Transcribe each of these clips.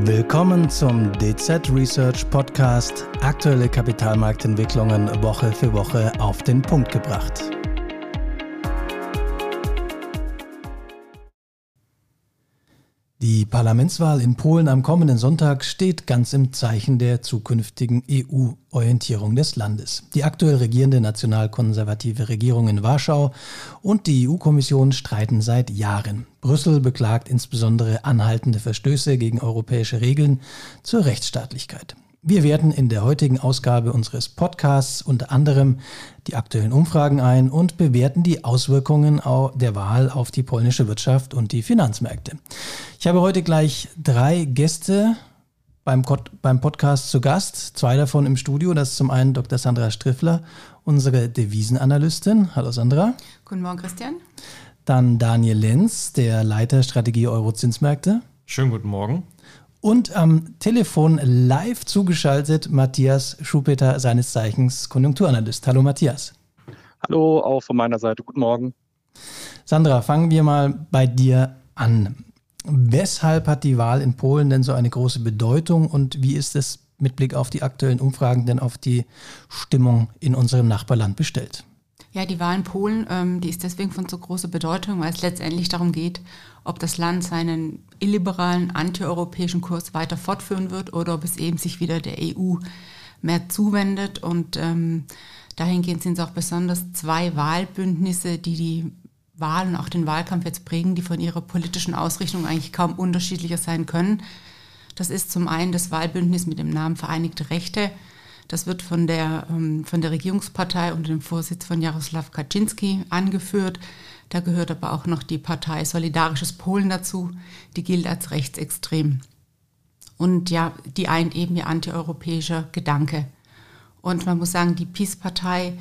Willkommen zum DZ Research Podcast. Aktuelle Kapitalmarktentwicklungen Woche für Woche auf den Punkt gebracht. Die Parlamentswahl in Polen am kommenden Sonntag steht ganz im Zeichen der zukünftigen EU-Orientierung des Landes. Die aktuell regierende nationalkonservative Regierung in Warschau und die EU-Kommission streiten seit Jahren. Brüssel beklagt insbesondere anhaltende Verstöße gegen europäische Regeln zur Rechtsstaatlichkeit. Wir werten in der heutigen Ausgabe unseres Podcasts unter anderem die aktuellen Umfragen ein und bewerten die Auswirkungen der Wahl auf die polnische Wirtschaft und die Finanzmärkte. Ich habe heute gleich drei Gäste beim, beim Podcast zu Gast, zwei davon im Studio. Das ist zum einen Dr. Sandra Striffler, unsere Devisenanalystin. Hallo Sandra. Guten Morgen, Christian. Dann Daniel Lenz, der Leiter Strategie Euro-Zinsmärkte. Schönen guten Morgen. Und am Telefon live zugeschaltet Matthias Schupeter, seines Zeichens Konjunkturanalyst. Hallo Matthias. Hallo, auch von meiner Seite. Guten Morgen. Sandra, fangen wir mal bei dir an. Weshalb hat die Wahl in Polen denn so eine große Bedeutung und wie ist es mit Blick auf die aktuellen Umfragen denn auf die Stimmung in unserem Nachbarland bestellt? Ja, die Wahl in Polen, ähm, die ist deswegen von so großer Bedeutung, weil es letztendlich darum geht, ob das Land seinen illiberalen, antieuropäischen Kurs weiter fortführen wird oder ob es eben sich wieder der EU mehr zuwendet. Und ähm, dahingehend sind es auch besonders zwei Wahlbündnisse, die die Wahl und auch den Wahlkampf jetzt prägen, die von ihrer politischen Ausrichtung eigentlich kaum unterschiedlicher sein können. Das ist zum einen das Wahlbündnis mit dem Namen Vereinigte Rechte, das wird von der, ähm, von der Regierungspartei unter dem Vorsitz von Jaroslaw Kaczynski angeführt. Da gehört aber auch noch die Partei Solidarisches Polen dazu. Die gilt als rechtsextrem. Und ja, die eint eben ihr antieuropäischer Gedanke. Und man muss sagen, die PiS-Partei,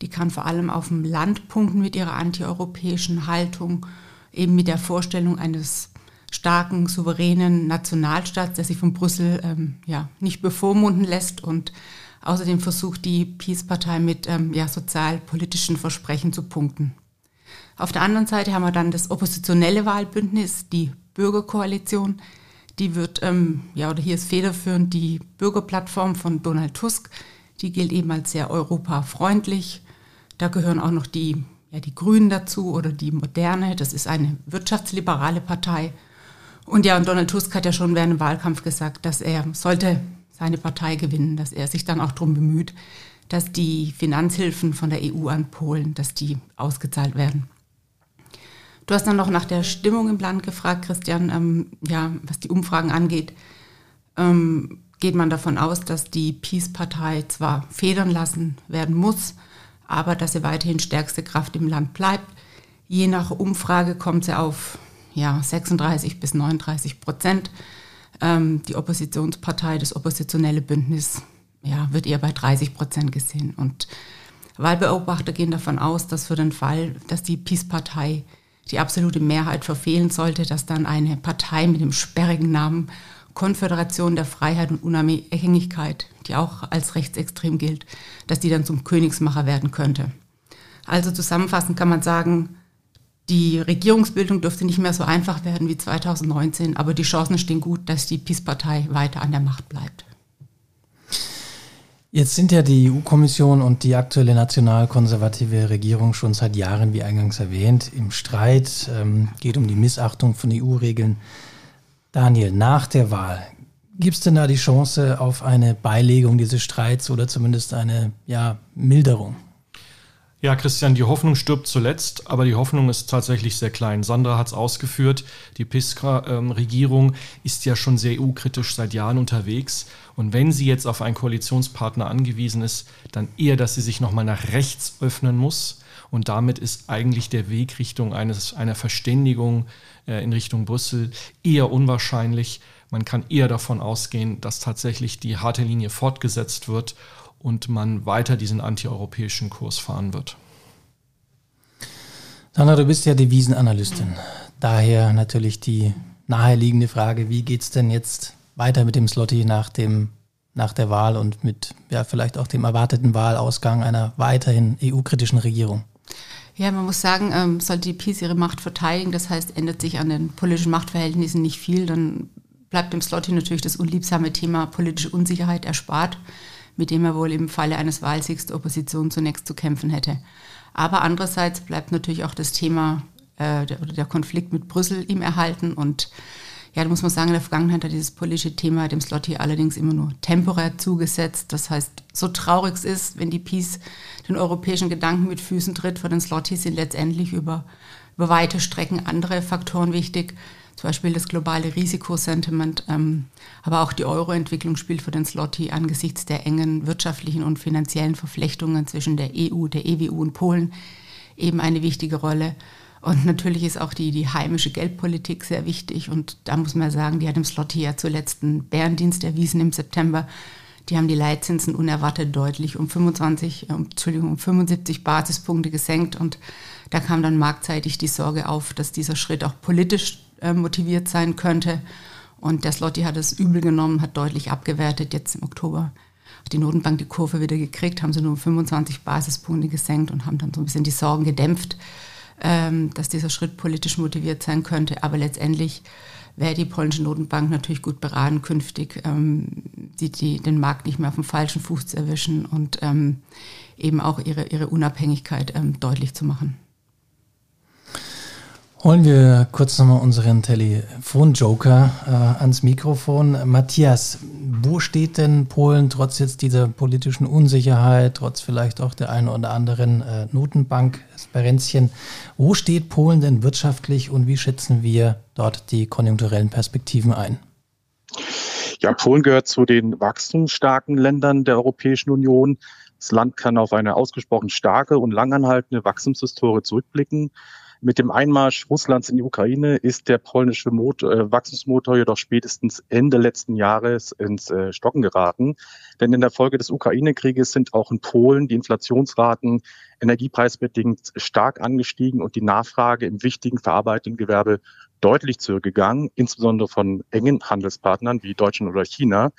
die kann vor allem auf dem Land punkten mit ihrer antieuropäischen Haltung, eben mit der Vorstellung eines starken, souveränen Nationalstaats, der sich von Brüssel ähm, ja, nicht bevormunden lässt und Außerdem versucht die Peace-Partei mit ähm, ja, sozialpolitischen Versprechen zu punkten. Auf der anderen Seite haben wir dann das oppositionelle Wahlbündnis, die Bürgerkoalition. Die wird, ähm, ja, oder hier ist federführend die Bürgerplattform von Donald Tusk. Die gilt eben als sehr europafreundlich. Da gehören auch noch die, ja, die Grünen dazu oder die Moderne. Das ist eine wirtschaftsliberale Partei. Und ja, und Donald Tusk hat ja schon während dem Wahlkampf gesagt, dass er sollte seine Partei gewinnen, dass er sich dann auch darum bemüht, dass die Finanzhilfen von der EU an Polen, dass die ausgezahlt werden. Du hast dann noch nach der Stimmung im Land gefragt, Christian. Ähm, ja, was die Umfragen angeht, ähm, geht man davon aus, dass die Peace-Partei zwar federn lassen werden muss, aber dass sie weiterhin stärkste Kraft im Land bleibt. Je nach Umfrage kommt sie auf ja, 36 bis 39 Prozent. Ähm, die Oppositionspartei, das oppositionelle Bündnis, ja, wird eher bei 30 Prozent gesehen. Und Wahlbeobachter gehen davon aus, dass für den Fall, dass die PiS-Partei die absolute Mehrheit verfehlen sollte, dass dann eine Partei mit dem sperrigen Namen Konföderation der Freiheit und Unabhängigkeit, die auch als rechtsextrem gilt, dass die dann zum Königsmacher werden könnte. Also zusammenfassend kann man sagen, die Regierungsbildung dürfte nicht mehr so einfach werden wie 2019, aber die Chancen stehen gut, dass die PiS-Partei weiter an der Macht bleibt. Jetzt sind ja die EU-Kommission und die aktuelle nationalkonservative Regierung schon seit Jahren, wie eingangs erwähnt, im Streit. Ähm, geht um die Missachtung von EU-Regeln. Daniel, nach der Wahl, gibt es denn da die Chance auf eine Beilegung dieses Streits oder zumindest eine ja, Milderung? Ja, Christian, die Hoffnung stirbt zuletzt, aber die Hoffnung ist tatsächlich sehr klein. Sandra hat es ausgeführt, die PISKA-Regierung ähm, ist ja schon sehr EU-kritisch seit Jahren unterwegs. Und wenn sie jetzt auf einen Koalitionspartner angewiesen ist, dann eher, dass sie sich nochmal nach rechts öffnen muss. Und damit ist eigentlich der Weg Richtung eines, einer Verständigung äh, in Richtung Brüssel eher unwahrscheinlich. Man kann eher davon ausgehen, dass tatsächlich die harte Linie fortgesetzt wird und man weiter diesen antieuropäischen Kurs fahren wird. Sandra, du bist ja Devisenanalystin. Daher natürlich die naheliegende Frage, wie geht es denn jetzt weiter mit dem Slotty nach, dem, nach der Wahl und mit ja, vielleicht auch dem erwarteten Wahlausgang einer weiterhin EU-kritischen Regierung? Ja, man muss sagen, ähm, sollte die PiS ihre Macht verteidigen, das heißt, ändert sich an den politischen Machtverhältnissen nicht viel, dann bleibt dem Slotty natürlich das unliebsame Thema politische Unsicherheit erspart, mit dem er wohl im Falle eines Wahlsiegs der Opposition zunächst zu kämpfen hätte. Aber andererseits bleibt natürlich auch das Thema äh, der, der Konflikt mit Brüssel ihm erhalten und ja, da muss man sagen, in der Vergangenheit hat dieses politische Thema dem Slotty allerdings immer nur temporär zugesetzt. Das heißt, so traurig es ist, wenn die Peace den europäischen Gedanken mit Füßen tritt, für den Slotty sind letztendlich über, über weite Strecken andere Faktoren wichtig. Zum Beispiel das globale Risikosentiment, ähm, aber auch die Euro-Entwicklung spielt für den Slotty angesichts der engen wirtschaftlichen und finanziellen Verflechtungen zwischen der EU, der EWU und Polen eben eine wichtige Rolle. Und natürlich ist auch die, die heimische Geldpolitik sehr wichtig. Und da muss man sagen, die hat im Slotty ja zuletzt einen Bärendienst erwiesen im September. Die haben die Leitzinsen unerwartet deutlich um 25, äh, Entschuldigung, um 75 Basispunkte gesenkt. Und da kam dann marktseitig die Sorge auf, dass dieser Schritt auch politisch äh, motiviert sein könnte. Und der Slotty hat es übel genommen, hat deutlich abgewertet. Jetzt im Oktober hat die Notenbank die Kurve wieder gekriegt, haben sie nur um 25 Basispunkte gesenkt und haben dann so ein bisschen die Sorgen gedämpft ähm, dass dieser Schritt politisch motiviert sein könnte. Aber letztendlich wäre die polnische Notenbank natürlich gut beraten, künftig ähm, die, die, den Markt nicht mehr auf dem falschen Fuß zu erwischen und ähm, eben auch ihre, ihre Unabhängigkeit ähm, deutlich zu machen. Holen wir kurz nochmal unseren Telefon-Joker äh, ans Mikrofon. Matthias, wo steht denn Polen trotz jetzt dieser politischen Unsicherheit, trotz vielleicht auch der einen oder anderen äh, Notenbank-Sperenzchen, wo steht Polen denn wirtschaftlich und wie schätzen wir dort die konjunkturellen Perspektiven ein? Ja, Polen gehört zu den wachstumsstarken Ländern der Europäischen Union. Das Land kann auf eine ausgesprochen starke und langanhaltende Wachstumshistorie zurückblicken. Mit dem Einmarsch Russlands in die Ukraine ist der polnische Motor, äh, Wachstumsmotor jedoch spätestens Ende letzten Jahres ins äh, Stocken geraten. Denn in der Folge des Ukraine-Krieges sind auch in Polen die Inflationsraten energiepreisbedingt stark angestiegen und die Nachfrage im wichtigen verarbeitenden Gewerbe deutlich zurückgegangen, insbesondere von engen Handelspartnern wie Deutschland oder China.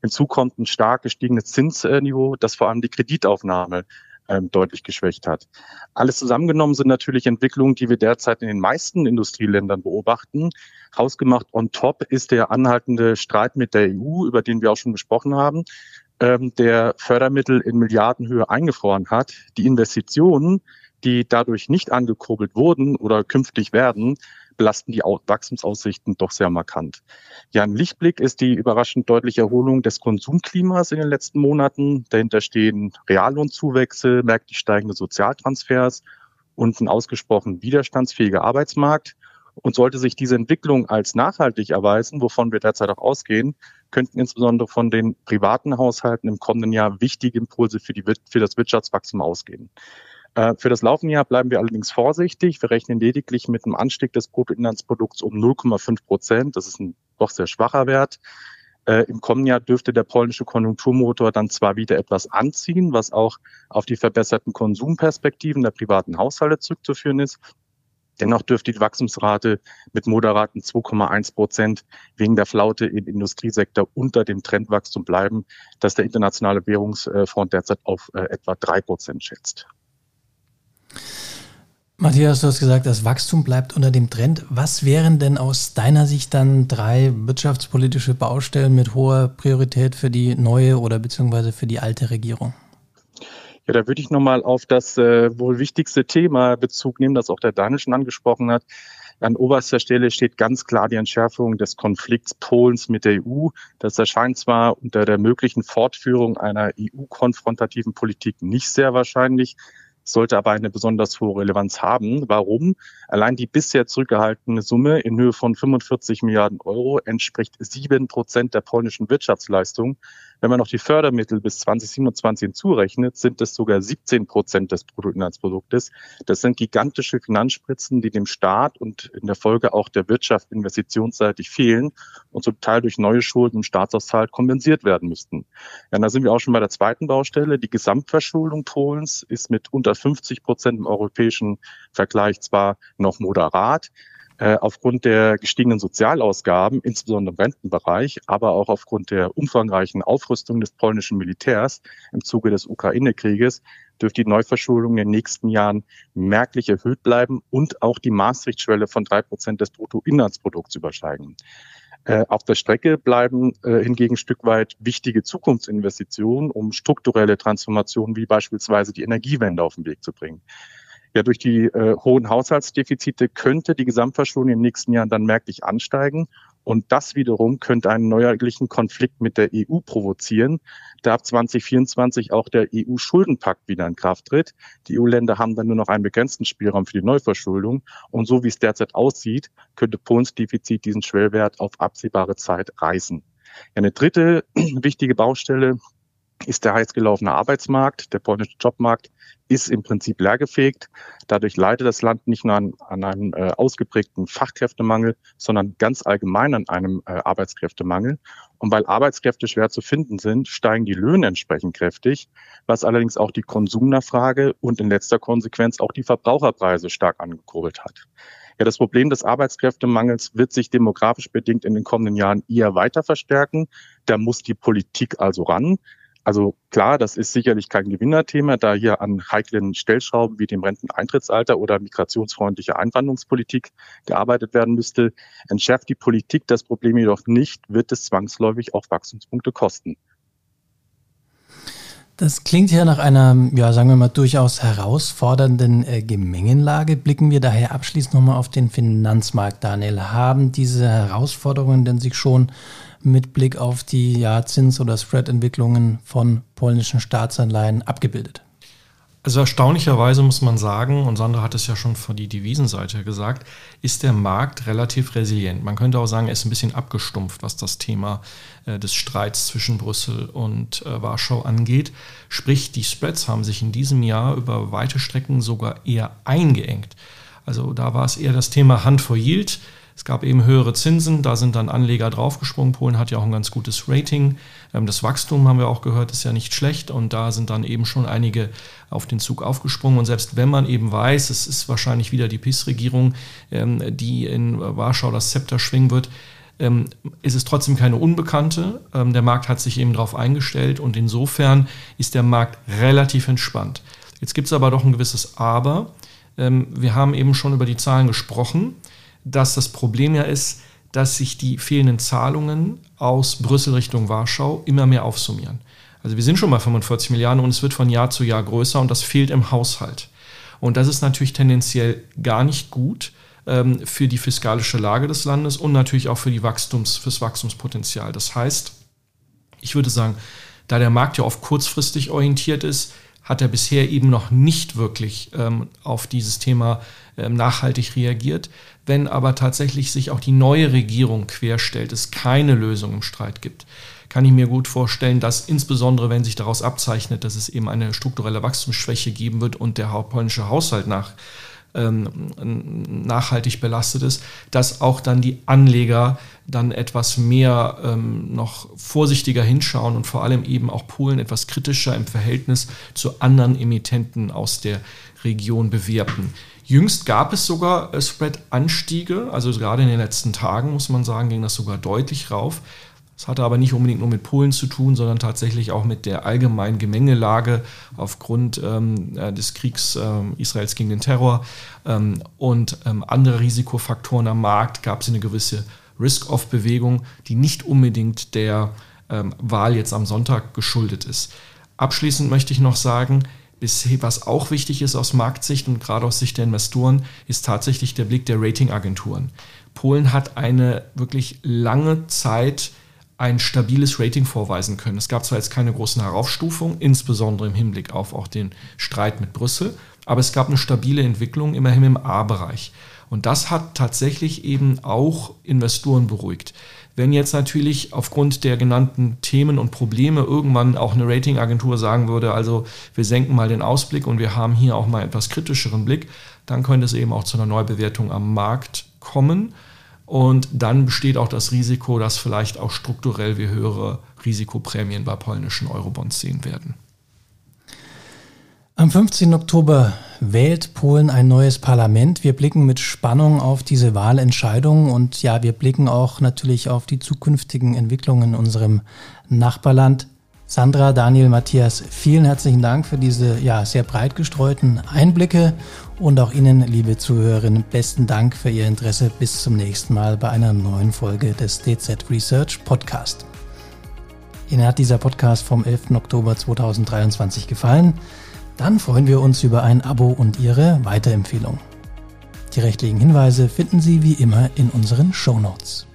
Hinzu kommt ein stark gestiegenes Zinsniveau, das vor allem die Kreditaufnahme ähm, deutlich geschwächt hat. Alles zusammengenommen sind natürlich Entwicklungen, die wir derzeit in den meisten Industrieländern beobachten. Hausgemacht on top ist der anhaltende Streit mit der EU, über den wir auch schon gesprochen haben, ähm, der Fördermittel in Milliardenhöhe eingefroren hat. Die Investitionen, die dadurch nicht angekurbelt wurden oder künftig werden, belasten die Wachstumsaussichten doch sehr markant. Ja, ein Lichtblick ist die überraschend deutliche Erholung des Konsumklimas in den letzten Monaten. Dahinter stehen Reallohnzuwächse, merklich steigende Sozialtransfers und ein ausgesprochen widerstandsfähiger Arbeitsmarkt. Und sollte sich diese Entwicklung als nachhaltig erweisen, wovon wir derzeit auch ausgehen, könnten insbesondere von den privaten Haushalten im kommenden Jahr wichtige Impulse für, die, für das Wirtschaftswachstum ausgehen. Äh, für das laufende Jahr bleiben wir allerdings vorsichtig. Wir rechnen lediglich mit einem Anstieg des Bruttoinlandsprodukts um 0,5 Prozent. Das ist ein doch sehr schwacher Wert. Äh, Im kommenden Jahr dürfte der polnische Konjunkturmotor dann zwar wieder etwas anziehen, was auch auf die verbesserten Konsumperspektiven der privaten Haushalte zurückzuführen ist. Dennoch dürfte die Wachstumsrate mit moderaten 2,1 Prozent wegen der Flaute im Industriesektor unter dem Trendwachstum bleiben, das der Internationale Währungsfonds derzeit auf äh, etwa drei Prozent schätzt. Matthias, du hast gesagt, das Wachstum bleibt unter dem Trend. Was wären denn aus deiner Sicht dann drei wirtschaftspolitische Baustellen mit hoher Priorität für die neue oder beziehungsweise für die alte Regierung? Ja, da würde ich nochmal auf das äh, wohl wichtigste Thema Bezug nehmen, das auch der Danisch schon angesprochen hat. An oberster Stelle steht ganz klar die Entschärfung des Konflikts Polens mit der EU. Das erscheint zwar unter der möglichen Fortführung einer EU-konfrontativen Politik nicht sehr wahrscheinlich, sollte aber eine besonders hohe Relevanz haben. Warum? Allein die bisher zurückgehaltene Summe in Höhe von 45 Milliarden Euro entspricht sieben Prozent der polnischen Wirtschaftsleistung. Wenn man noch die Fördermittel bis 2027 hinzurechnet, sind es sogar 17 Prozent des Bruttoinlandsproduktes. Das sind gigantische Finanzspritzen, die dem Staat und in der Folge auch der Wirtschaft investitionsseitig fehlen und zum Teil durch neue Schulden im Staatshaushalt kompensiert werden müssten. Ja, da sind wir auch schon bei der zweiten Baustelle. Die Gesamtverschuldung Polens ist mit unter 50 Prozent im europäischen Vergleich zwar noch moderat, äh, aufgrund der gestiegenen Sozialausgaben, insbesondere im Rentenbereich, aber auch aufgrund der umfangreichen Aufrüstung des polnischen Militärs im Zuge des Ukraine-Krieges dürfte die Neuverschuldung in den nächsten Jahren merklich erhöht bleiben und auch die Maastricht-Schwelle von drei Prozent des Bruttoinlandsprodukts übersteigen. Äh, auf der Strecke bleiben äh, hingegen ein Stück weit wichtige Zukunftsinvestitionen, um strukturelle Transformationen wie beispielsweise die Energiewende auf den Weg zu bringen. Ja, durch die äh, hohen Haushaltsdefizite könnte die Gesamtverschuldung in den nächsten Jahren dann merklich ansteigen. Und das wiederum könnte einen neuerlichen Konflikt mit der EU provozieren, da ab 2024 auch der EU-Schuldenpakt wieder in Kraft tritt. Die EU-Länder haben dann nur noch einen begrenzten Spielraum für die Neuverschuldung. Und so wie es derzeit aussieht, könnte Polens Defizit diesen Schwellwert auf absehbare Zeit reißen. Eine dritte wichtige Baustelle ist der heiß gelaufene Arbeitsmarkt. Der polnische Jobmarkt ist im Prinzip leergefegt. Dadurch leidet das Land nicht nur an, an einem äh, ausgeprägten Fachkräftemangel, sondern ganz allgemein an einem äh, Arbeitskräftemangel. Und weil Arbeitskräfte schwer zu finden sind, steigen die Löhne entsprechend kräftig, was allerdings auch die Konsumnachfrage und in letzter Konsequenz auch die Verbraucherpreise stark angekurbelt hat. Ja, das Problem des Arbeitskräftemangels wird sich demografisch bedingt in den kommenden Jahren eher weiter verstärken. Da muss die Politik also ran. Also klar, das ist sicherlich kein Gewinnerthema, da hier an heiklen Stellschrauben wie dem Renteneintrittsalter oder migrationsfreundliche Einwanderungspolitik gearbeitet werden müsste. Entschärft die Politik das Problem jedoch nicht, wird es zwangsläufig auch Wachstumspunkte kosten. Das klingt ja nach einer, ja, sagen wir mal, durchaus herausfordernden äh, Gemengenlage. Blicken wir daher abschließend nochmal auf den Finanzmarkt, Daniel. Haben diese Herausforderungen denn sich schon mit Blick auf die ja, Zins- oder Spread-Entwicklungen von polnischen Staatsanleihen abgebildet. Also erstaunlicherweise muss man sagen, und Sandra hat es ja schon von die Devisenseite gesagt, ist der Markt relativ resilient. Man könnte auch sagen, er ist ein bisschen abgestumpft, was das Thema äh, des Streits zwischen Brüssel und äh, Warschau angeht. Sprich, die Spreads haben sich in diesem Jahr über weite Strecken sogar eher eingeengt. Also da war es eher das Thema Hand vor Yield. Es gab eben höhere Zinsen, da sind dann Anleger draufgesprungen. Polen hat ja auch ein ganz gutes Rating. Ähm, das Wachstum, haben wir auch gehört, ist ja nicht schlecht und da sind dann eben schon einige auf den Zug aufgesprungen. Und selbst wenn man eben weiß, es ist wahrscheinlich wieder die PIS-Regierung, ähm, die in Warschau das Zepter schwingen wird, ähm, ist es trotzdem keine Unbekannte. Der Markt hat sich eben darauf eingestellt und insofern ist der Markt relativ entspannt. Jetzt gibt es aber doch ein gewisses Aber. Wir haben eben schon über die Zahlen gesprochen dass das Problem ja ist, dass sich die fehlenden Zahlungen aus Brüssel Richtung Warschau immer mehr aufsummieren. Also wir sind schon bei 45 Milliarden und es wird von Jahr zu Jahr größer und das fehlt im Haushalt. Und das ist natürlich tendenziell gar nicht gut ähm, für die fiskalische Lage des Landes und natürlich auch für die Wachstums, Wachstumspotenzial. Das heißt, ich würde sagen, da der Markt ja oft kurzfristig orientiert ist, hat er bisher eben noch nicht wirklich ähm, auf dieses Thema ähm, nachhaltig reagiert. Wenn aber tatsächlich sich auch die neue Regierung querstellt, es keine Lösung im Streit gibt, kann ich mir gut vorstellen, dass insbesondere, wenn sich daraus abzeichnet, dass es eben eine strukturelle Wachstumsschwäche geben wird und der polnische Haushalt nach ähm, nachhaltig belastet ist, dass auch dann die Anleger dann etwas mehr ähm, noch vorsichtiger hinschauen und vor allem eben auch Polen etwas kritischer im Verhältnis zu anderen Emittenten aus der Region bewerten. Jüngst gab es sogar äh, Spread-Anstiege, also gerade in den letzten Tagen muss man sagen, ging das sogar deutlich rauf. Das hatte aber nicht unbedingt nur mit Polen zu tun, sondern tatsächlich auch mit der allgemeinen Gemengelage aufgrund ähm, äh, des Kriegs äh, Israels gegen den Terror ähm, und ähm, andere Risikofaktoren am Markt gab es eine gewisse Risk-Off-Bewegung, die nicht unbedingt der ähm, Wahl jetzt am Sonntag geschuldet ist. Abschließend möchte ich noch sagen, was auch wichtig ist aus Marktsicht und gerade aus Sicht der Investoren, ist tatsächlich der Blick der Ratingagenturen. Polen hat eine wirklich lange Zeit ein stabiles Rating vorweisen können. Es gab zwar jetzt keine großen Heraufstufungen, insbesondere im Hinblick auf auch den Streit mit Brüssel, aber es gab eine stabile Entwicklung immerhin im A-Bereich. Und das hat tatsächlich eben auch Investoren beruhigt. Wenn jetzt natürlich aufgrund der genannten Themen und Probleme irgendwann auch eine Ratingagentur sagen würde, also wir senken mal den Ausblick und wir haben hier auch mal etwas kritischeren Blick, dann könnte es eben auch zu einer Neubewertung am Markt kommen. Und dann besteht auch das Risiko, dass vielleicht auch strukturell wir höhere Risikoprämien bei polnischen Eurobonds sehen werden. Am 15. Oktober wählt Polen ein neues Parlament. Wir blicken mit Spannung auf diese Wahlentscheidung und ja, wir blicken auch natürlich auf die zukünftigen Entwicklungen in unserem Nachbarland. Sandra, Daniel, Matthias, vielen herzlichen Dank für diese ja, sehr breit gestreuten Einblicke und auch Ihnen, liebe Zuhörerinnen, besten Dank für Ihr Interesse. Bis zum nächsten Mal bei einer neuen Folge des DZ Research Podcast. Ihnen hat dieser Podcast vom 11. Oktober 2023 gefallen? Dann freuen wir uns über ein Abo und Ihre Weiterempfehlung. Die rechtlichen Hinweise finden Sie wie immer in unseren Show Notes.